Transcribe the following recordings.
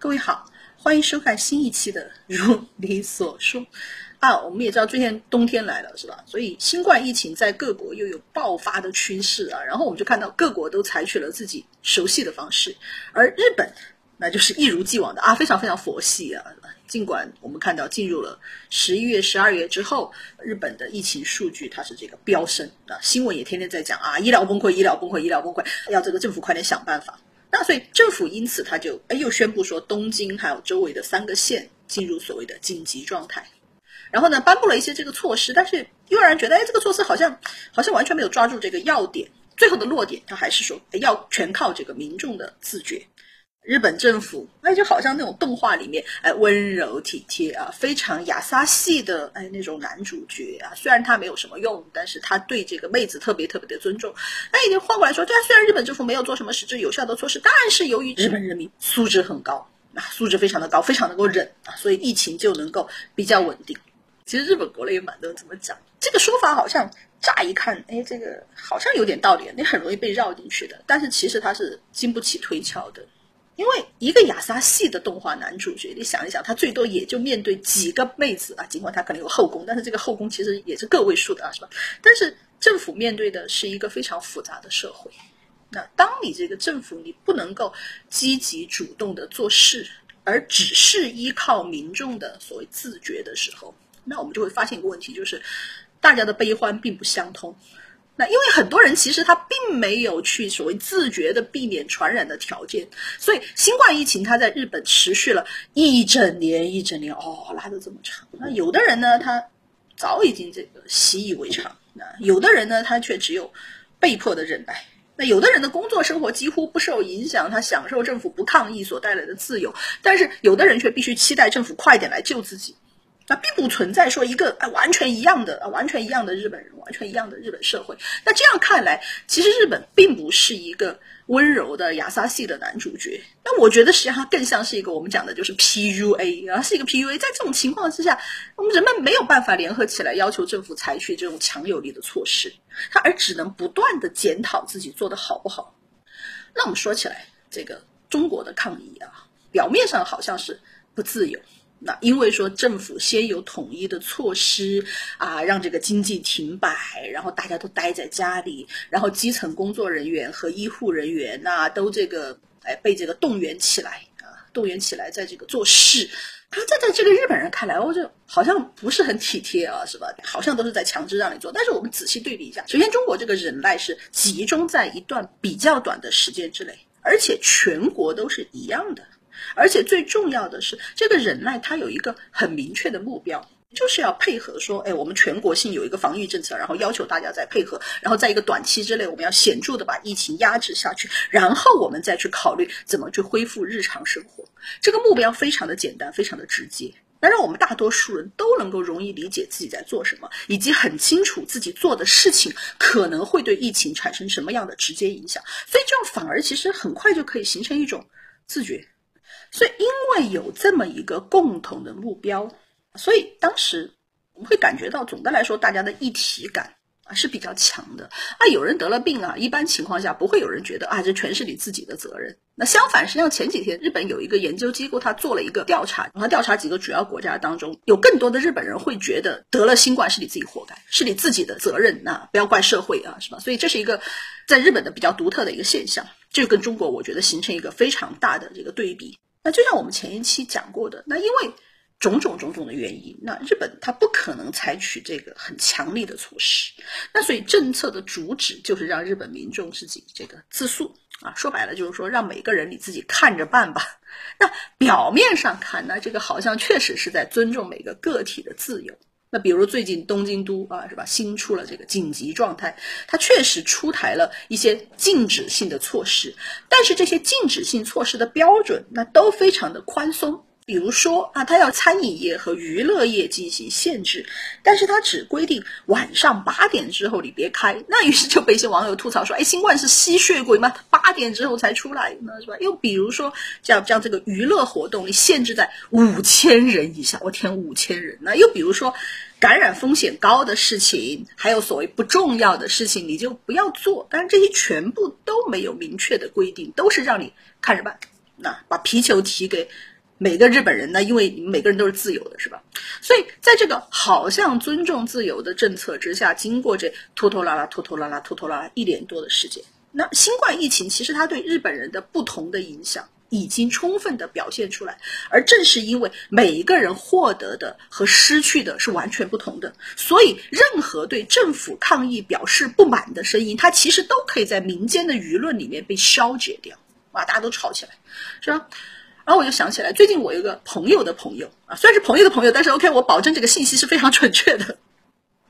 各位好，欢迎收看新一期的《如你所说》啊。我们也知道，最近冬天来了，是吧？所以新冠疫情在各国又有爆发的趋势啊。然后我们就看到各国都采取了自己熟悉的方式，而日本那就是一如既往的啊，非常非常佛系啊。尽管我们看到进入了十一月、十二月之后，日本的疫情数据它是这个飙升啊，新闻也天天在讲啊，医疗崩溃、医疗崩溃、医疗崩溃，要这个政府快点想办法。那所以政府因此他就哎又宣布说东京还有周围的三个县进入所谓的紧急状态，然后呢颁布了一些这个措施，但是又让人觉得哎这个措施好像好像完全没有抓住这个要点，最后的落点他还是说要全靠这个民众的自觉。日本政府哎就好像那种动画里面哎温柔体贴啊非常亚萨系的哎那种男主角啊，虽然他没有什么用，但是他对这个妹子特别特别的尊重。哎，你换过来说，对啊，虽然日本政府没有做什么实质有效的措施，但是由于日本人民素质很高啊，素质非常的高，非常能够忍啊，所以疫情就能够比较稳定。其实日本国内也蛮多怎么讲，这个说法好像乍一看，哎，这个好像有点道理，你很容易被绕进去的，但是其实它是经不起推敲的。因为一个亚萨系的动画男主角，你想一想，他最多也就面对几个妹子啊，尽管他可能有后宫，但是这个后宫其实也是个位数的啊，是吧？但是政府面对的是一个非常复杂的社会，那当你这个政府你不能够积极主动的做事，而只是依靠民众的所谓自觉的时候，那我们就会发现一个问题，就是大家的悲欢并不相通。那因为很多人其实他并没有去所谓自觉的避免传染的条件，所以新冠疫情它在日本持续了一整年一整年哦，拉的这么长。那有的人呢，他早已经这个习以为常；那有的人呢，他却只有被迫的忍耐。那有的人的工作生活几乎不受影响，他享受政府不抗议所带来的自由；但是有的人却必须期待政府快点来救自己。那并不存在说一个啊完全一样的啊完全一样的日本人，完全一样的日本社会。那这样看来，其实日本并不是一个温柔的亚萨系的男主角。那我觉得实际上它更像是一个我们讲的就是 PUA 啊，是一个 PUA。在这种情况之下，我们人们没有办法联合起来要求政府采取这种强有力的措施，他而只能不断的检讨自己做的好不好。那我们说起来，这个中国的抗议啊，表面上好像是不自由。那因为说政府先有统一的措施啊，让这个经济停摆，然后大家都待在家里，然后基层工作人员和医护人员呐都这个哎被这个动员起来啊，动员起来在这个做事。啊，这在这个日本人看来，哦，这好像不是很体贴啊，是吧？好像都是在强制让你做。但是我们仔细对比一下，首先中国这个忍耐是集中在一段比较短的时间之内，而且全国都是一样的。而且最重要的是，这个忍耐它有一个很明确的目标，就是要配合说，哎，我们全国性有一个防御政策，然后要求大家再配合，然后在一个短期之内，我们要显著的把疫情压制下去，然后我们再去考虑怎么去恢复日常生活。这个目标非常的简单，非常的直接，那让我们大多数人都能够容易理解自己在做什么，以及很清楚自己做的事情可能会对疫情产生什么样的直接影响。所以这样反而其实很快就可以形成一种自觉。所以，因为有这么一个共同的目标，所以当时我们会感觉到，总的来说，大家的一体感啊是比较强的。啊，有人得了病啊，一般情况下不会有人觉得啊，这全是你自己的责任。那相反，实际上前几天日本有一个研究机构，他做了一个调查，他调查几个主要国家当中，有更多的日本人会觉得得了新冠是你自己活该，是你自己的责任呐，不要怪社会啊，是吧？所以这是一个在日本的比较独特的一个现象，这跟中国我觉得形成一个非常大的这个对比。那就像我们前一期讲过的，那因为种种种种的原因，那日本它不可能采取这个很强力的措施，那所以政策的主旨就是让日本民众自己这个自诉啊，说白了就是说让每个人你自己看着办吧。那表面上看，那这个好像确实是在尊重每个个体的自由。那比如最近东京都啊，是吧？新出了这个紧急状态，它确实出台了一些禁止性的措施，但是这些禁止性措施的标准那都非常的宽松。比如说啊，它要餐饮业和娱乐业进行限制，但是它只规定晚上八点之后你别开。那于是就被一些网友吐槽说：“哎，新冠是吸血鬼吗？八点之后才出来呢，是吧？”又比如说像像这个娱乐活动，你限制在五千人以下，我天，五千人。那又比如说感染风险高的事情，还有所谓不重要的事情，你就不要做。但是这些全部都没有明确的规定，都是让你看着办。那把皮球踢给每个日本人呢，因为每个人都是自由的，是吧？所以在这个好像尊重自由的政策之下，经过这拖拖拉拉、拖拖拉拉、拖拖拉拉一年多的时间，那新冠疫情其实它对日本人的不同的影响。已经充分的表现出来，而正是因为每一个人获得的和失去的是完全不同的，所以任何对政府抗议表示不满的声音，它其实都可以在民间的舆论里面被消解掉。哇，大家都吵起来，是吧？然后我就想起来，最近我有个朋友的朋友啊，虽然是朋友的朋友，但是 OK，我保证这个信息是非常准确的。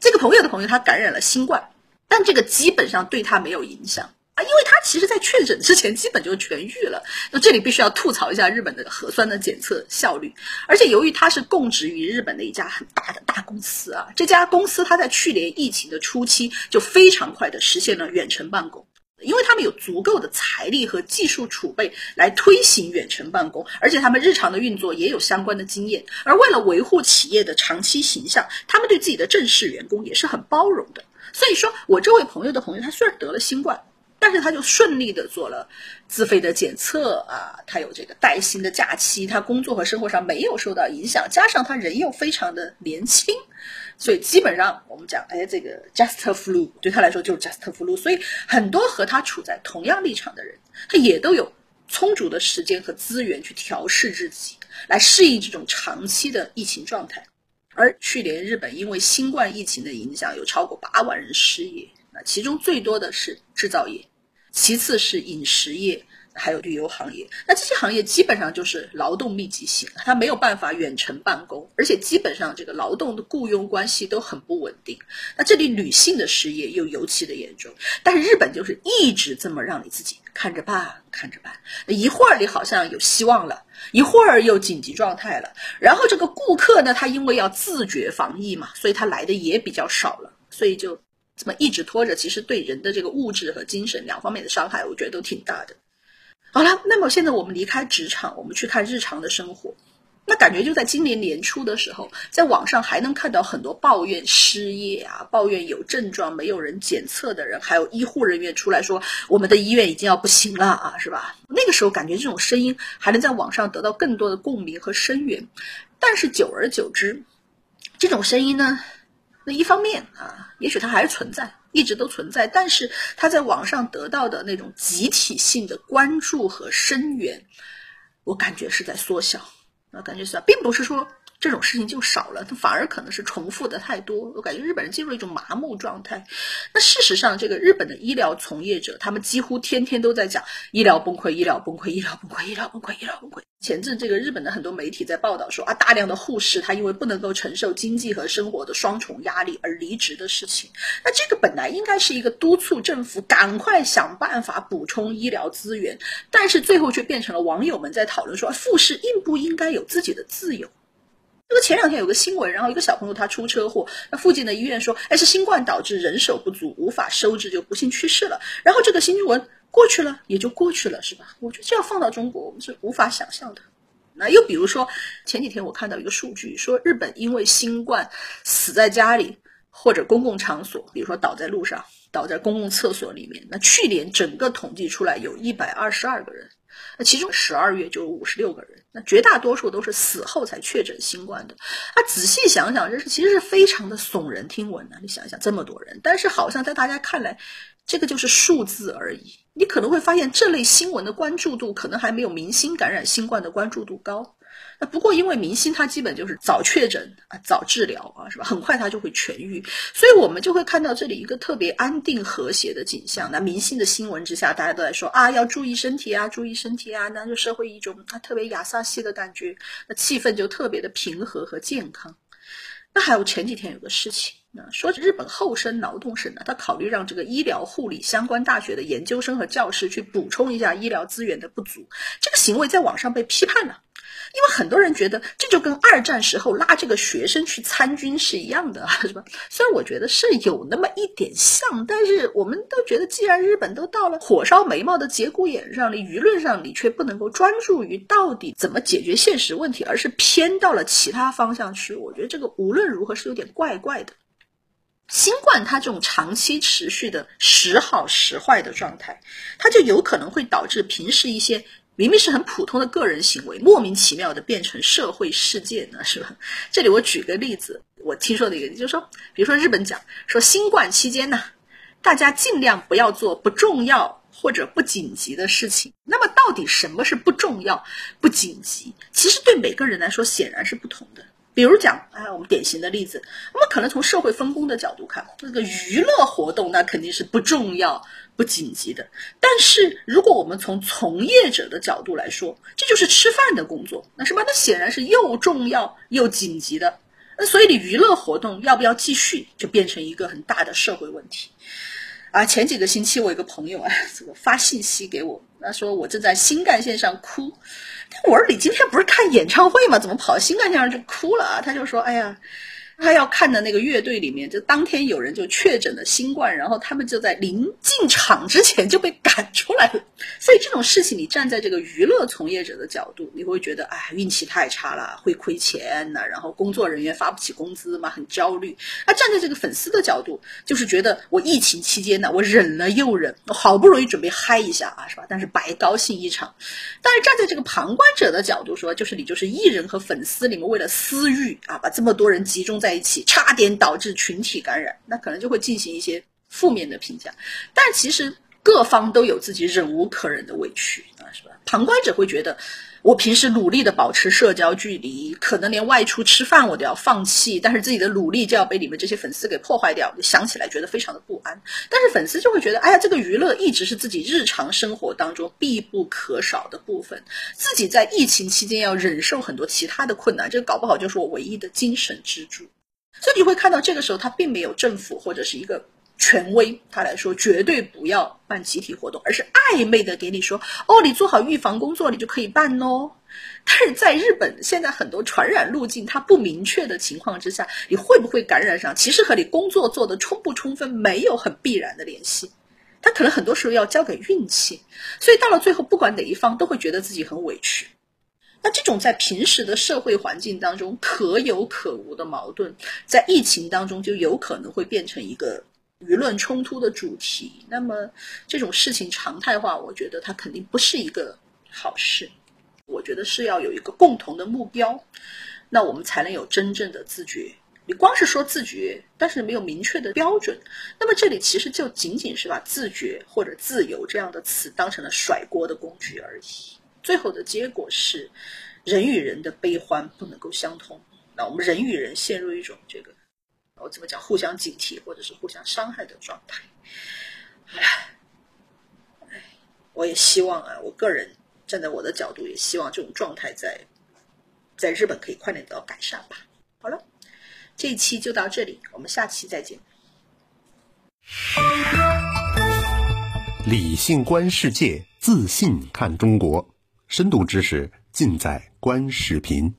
这个朋友的朋友他感染了新冠，但这个基本上对他没有影响。啊，因为他其实，在确诊之前基本就痊愈了。那这里必须要吐槽一下日本的核酸的检测效率，而且由于它是供职于日本的一家很大的大公司啊，这家公司它在去年疫情的初期就非常快的实现了远程办公，因为他们有足够的财力和技术储备来推行远程办公，而且他们日常的运作也有相关的经验。而为了维护企业的长期形象，他们对自己的正式员工也是很包容的。所以说我这位朋友的朋友，他虽然得了新冠。但是他就顺利的做了自费的检测啊，他有这个带薪的假期，他工作和生活上没有受到影响，加上他人又非常的年轻，所以基本上我们讲，哎，这个 just flu 对他来说就是 just flu，所以很多和他处在同样立场的人，他也都有充足的时间和资源去调试自己，来适应这种长期的疫情状态。而去年日本因为新冠疫情的影响，有超过八万人失业。其中最多的是制造业，其次是饮食业，还有旅游行业。那这些行业基本上就是劳动密集型，它没有办法远程办公，而且基本上这个劳动的雇佣关系都很不稳定。那这里女性的失业又尤其的严重。但是日本就是一直这么让你自己看着办，看着办。一会儿你好像有希望了，一会儿又紧急状态了。然后这个顾客呢，他因为要自觉防疫嘛，所以他来的也比较少了，所以就。这么一直拖着，其实对人的这个物质和精神两方面的伤害，我觉得都挺大的。好了，那么现在我们离开职场，我们去看日常的生活，那感觉就在今年年初的时候，在网上还能看到很多抱怨失业啊，抱怨有症状没有人检测的人，还有医护人员出来说我们的医院已经要不行了啊，是吧？那个时候感觉这种声音还能在网上得到更多的共鸣和声援，但是久而久之，这种声音呢？那一方面啊，也许它还是存在，一直都存在，但是它在网上得到的那种集体性的关注和声援，我感觉是在缩小，啊，感觉是，并不是说。这种事情就少了，它反而可能是重复的太多。我感觉日本人进入一种麻木状态。那事实上，这个日本的医疗从业者，他们几乎天天都在讲医疗崩溃、医疗崩溃、医疗崩溃、医疗崩溃、医疗崩溃。前阵这个日本的很多媒体在报道说啊，大量的护士他因为不能够承受经济和生活的双重压力而离职的事情。那这个本来应该是一个督促政府赶快想办法补充医疗资源，但是最后却变成了网友们在讨论说，护士应不应该有自己的自由？这个前两天有个新闻，然后一个小朋友他出车祸，那附近的医院说，哎，是新冠导致人手不足，无法收治，就不幸去世了。然后这个新闻过去了，也就过去了，是吧？我觉得这样放到中国，我们是无法想象的。那又比如说，前几天我看到一个数据，说日本因为新冠死在家里或者公共场所，比如说倒在路上、倒在公共厕所里面，那去年整个统计出来有一百二十二个人。那其中十二月就有五十六个人，那绝大多数都是死后才确诊新冠的。啊，仔细想想，这是其实是非常的耸人听闻的。你想想，这么多人，但是好像在大家看来，这个就是数字而已。你可能会发现，这类新闻的关注度可能还没有明星感染新冠的关注度高。那不过，因为明星他基本就是早确诊啊，早治疗啊，是吧？很快他就会痊愈，所以我们就会看到这里一个特别安定和谐的景象。那明星的新闻之下，大家都在说啊，要注意身体啊，注意身体啊，那就社会一种啊特别亚萨西的感觉，那气氛就特别的平和和健康。那还有前几天有个事情，那说日本厚生劳动省呢，他考虑让这个医疗护理相关大学的研究生和教师去补充一下医疗资源的不足，这个行为在网上被批判了。因为很多人觉得这就跟二战时候拉这个学生去参军是一样的，是吧？虽然我觉得是有那么一点像，但是我们都觉得，既然日本都到了火烧眉毛的节骨眼上，了舆论上你却不能够专注于到底怎么解决现实问题，而是偏到了其他方向去。我觉得这个无论如何是有点怪怪的。新冠它这种长期持续的时好时坏的状态，它就有可能会导致平时一些。明明是很普通的个人行为，莫名其妙的变成社会事件呢，是吧？这里我举个例子，我听说的一个，就是说，比如说日本讲说新冠期间呢，大家尽量不要做不重要或者不紧急的事情。那么到底什么是不重要、不紧急？其实对每个人来说显然是不同的。比如讲，哎，我们典型的例子，那么可能从社会分工的角度看，这个娱乐活动那肯定是不重要、不紧急的。但是如果我们从从业者的角度来说，这就是吃饭的工作，那什么？那显然是又重要又紧急的。那所以你娱乐活动要不要继续，就变成一个很大的社会问题。啊，前几个星期我一个朋友啊，这个发信息给我，他说我正在新干线上哭。我说你今天不是看演唱会吗？怎么跑新干线上就哭了啊？他就说，哎呀。他要看的那个乐队里面，就当天有人就确诊了新冠，然后他们就在临进场之前就被赶出来了。所以这种事情，你站在这个娱乐从业者的角度，你会觉得，哎，运气太差了，会亏钱呢，然后工作人员发不起工资嘛，很焦虑。那站在这个粉丝的角度，就是觉得我疫情期间呢，我忍了又忍，我好不容易准备嗨一下啊，是吧？但是白高兴一场。但是站在这个旁观者的角度说，就是你就是艺人和粉丝，你们为了私欲啊，把这么多人集中在。在一起，差点导致群体感染，那可能就会进行一些负面的评价。但其实各方都有自己忍无可忍的委屈啊，是吧？旁观者会觉得，我平时努力的保持社交距离，可能连外出吃饭我都要放弃，但是自己的努力就要被你们这些粉丝给破坏掉，就想起来觉得非常的不安。但是粉丝就会觉得，哎呀，这个娱乐一直是自己日常生活当中必不可少的部分，自己在疫情期间要忍受很多其他的困难，这搞不好就是我唯一的精神支柱。所以你会看到，这个时候他并没有政府或者是一个权威，他来说绝对不要办集体活动，而是暧昧的给你说，哦，你做好预防工作，你就可以办哦。但是在日本，现在很多传染路径它不明确的情况之下，你会不会感染上，其实和你工作做的充不充分没有很必然的联系，他可能很多时候要交给运气。所以到了最后，不管哪一方都会觉得自己很委屈。那这种在平时的社会环境当中可有可无的矛盾，在疫情当中就有可能会变成一个舆论冲突的主题。那么这种事情常态化，我觉得它肯定不是一个好事。我觉得是要有一个共同的目标，那我们才能有真正的自觉。你光是说自觉，但是没有明确的标准，那么这里其实就仅仅是把自觉或者自由这样的词当成了甩锅的工具而已。最后的结果是，人与人的悲欢不能够相通。那我们人与人陷入一种这个，我怎么讲，互相警惕或者是互相伤害的状态。唉，唉，我也希望啊，我个人站在我的角度，也希望这种状态在在日本可以快点得到改善吧。好了，这一期就到这里，我们下期再见。理性观世界，自信看中国。深度知识尽在观视频。